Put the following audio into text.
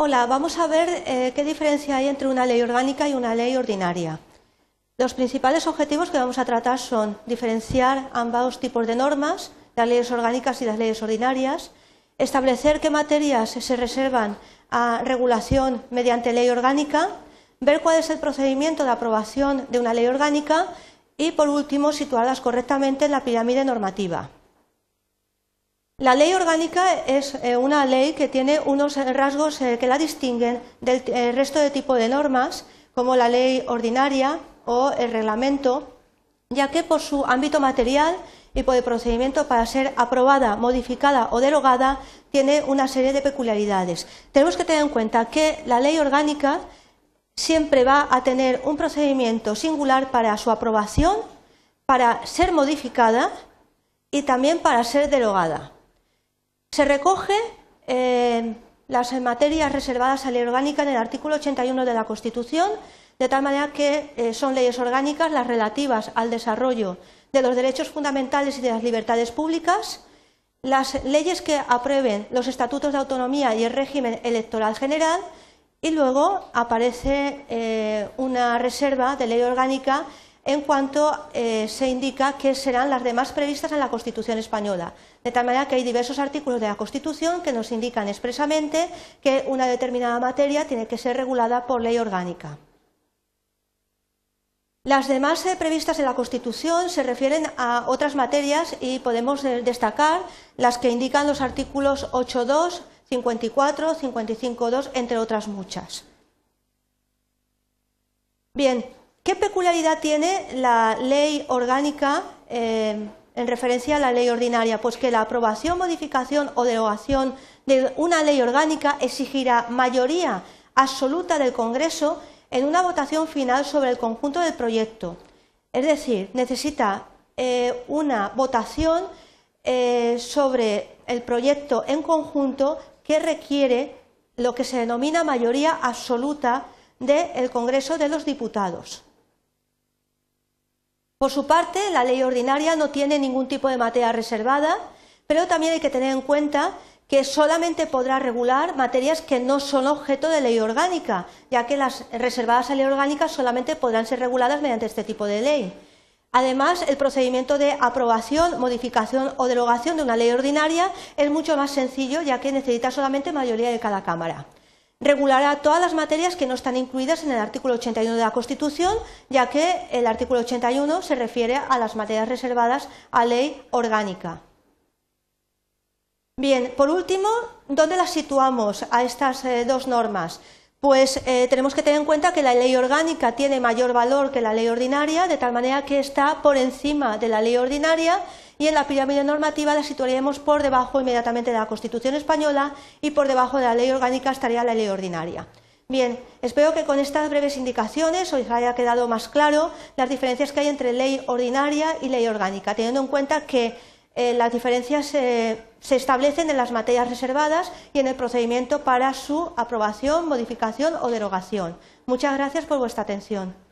Hola, vamos a ver eh, qué diferencia hay entre una ley orgánica y una ley ordinaria. Los principales objetivos que vamos a tratar son diferenciar ambos tipos de normas, las leyes orgánicas y las leyes ordinarias, establecer qué materias se reservan a regulación mediante ley orgánica, ver cuál es el procedimiento de aprobación de una ley orgánica y, por último, situarlas correctamente en la pirámide normativa. La ley orgánica es eh, una ley que tiene unos rasgos eh, que la distinguen del eh, resto de tipo de normas, como la ley ordinaria o el reglamento, ya que por su ámbito material y por el procedimiento para ser aprobada, modificada o derogada, tiene una serie de peculiaridades. Tenemos que tener en cuenta que la ley orgánica siempre va a tener un procedimiento singular para su aprobación, para ser modificada y también para ser derogada. Se recoge eh, las materias reservadas a ley orgánica en el artículo 81 de la Constitución, de tal manera que eh, son leyes orgánicas las relativas al desarrollo de los derechos fundamentales y de las libertades públicas, las leyes que aprueben los estatutos de autonomía y el régimen electoral general, y luego aparece eh, una reserva de ley orgánica en cuanto eh, se indica que serán las demás previstas en la Constitución española. De tal manera que hay diversos artículos de la Constitución que nos indican expresamente que una determinada materia tiene que ser regulada por ley orgánica. Las demás eh, previstas en la Constitución se refieren a otras materias y podemos eh, destacar las que indican los artículos 8.2, 54, 55.2, entre otras muchas. Bien, ¿Qué peculiaridad tiene la ley orgánica eh, en referencia a la ley ordinaria? Pues que la aprobación, modificación o derogación de una ley orgánica exigirá mayoría absoluta del Congreso en una votación final sobre el conjunto del proyecto. Es decir, necesita eh, una votación eh, sobre el proyecto en conjunto que requiere lo que se denomina mayoría absoluta del Congreso de los Diputados. Por su parte, la ley ordinaria no tiene ningún tipo de materia reservada, pero también hay que tener en cuenta que solamente podrá regular materias que no son objeto de ley orgánica, ya que las reservadas a ley orgánica solamente podrán ser reguladas mediante este tipo de ley. Además, el procedimiento de aprobación, modificación o derogación de una ley ordinaria es mucho más sencillo, ya que necesita solamente mayoría de cada Cámara regulará todas las materias que no están incluidas en el artículo 81 de la Constitución, ya que el artículo 81 se refiere a las materias reservadas a ley orgánica. Bien, por último, ¿dónde las situamos a estas eh, dos normas? Pues eh, tenemos que tener en cuenta que la ley orgánica tiene mayor valor que la ley ordinaria, de tal manera que está por encima de la ley ordinaria y en la pirámide normativa la situaríamos por debajo inmediatamente de la Constitución española y por debajo de la ley orgánica estaría la ley ordinaria. Bien, espero que con estas breves indicaciones os haya quedado más claro las diferencias que hay entre ley ordinaria y ley orgánica, teniendo en cuenta que eh, las diferencias se establecen en las materias reservadas y en el procedimiento para su aprobación, modificación o derogación. Muchas gracias por vuestra atención.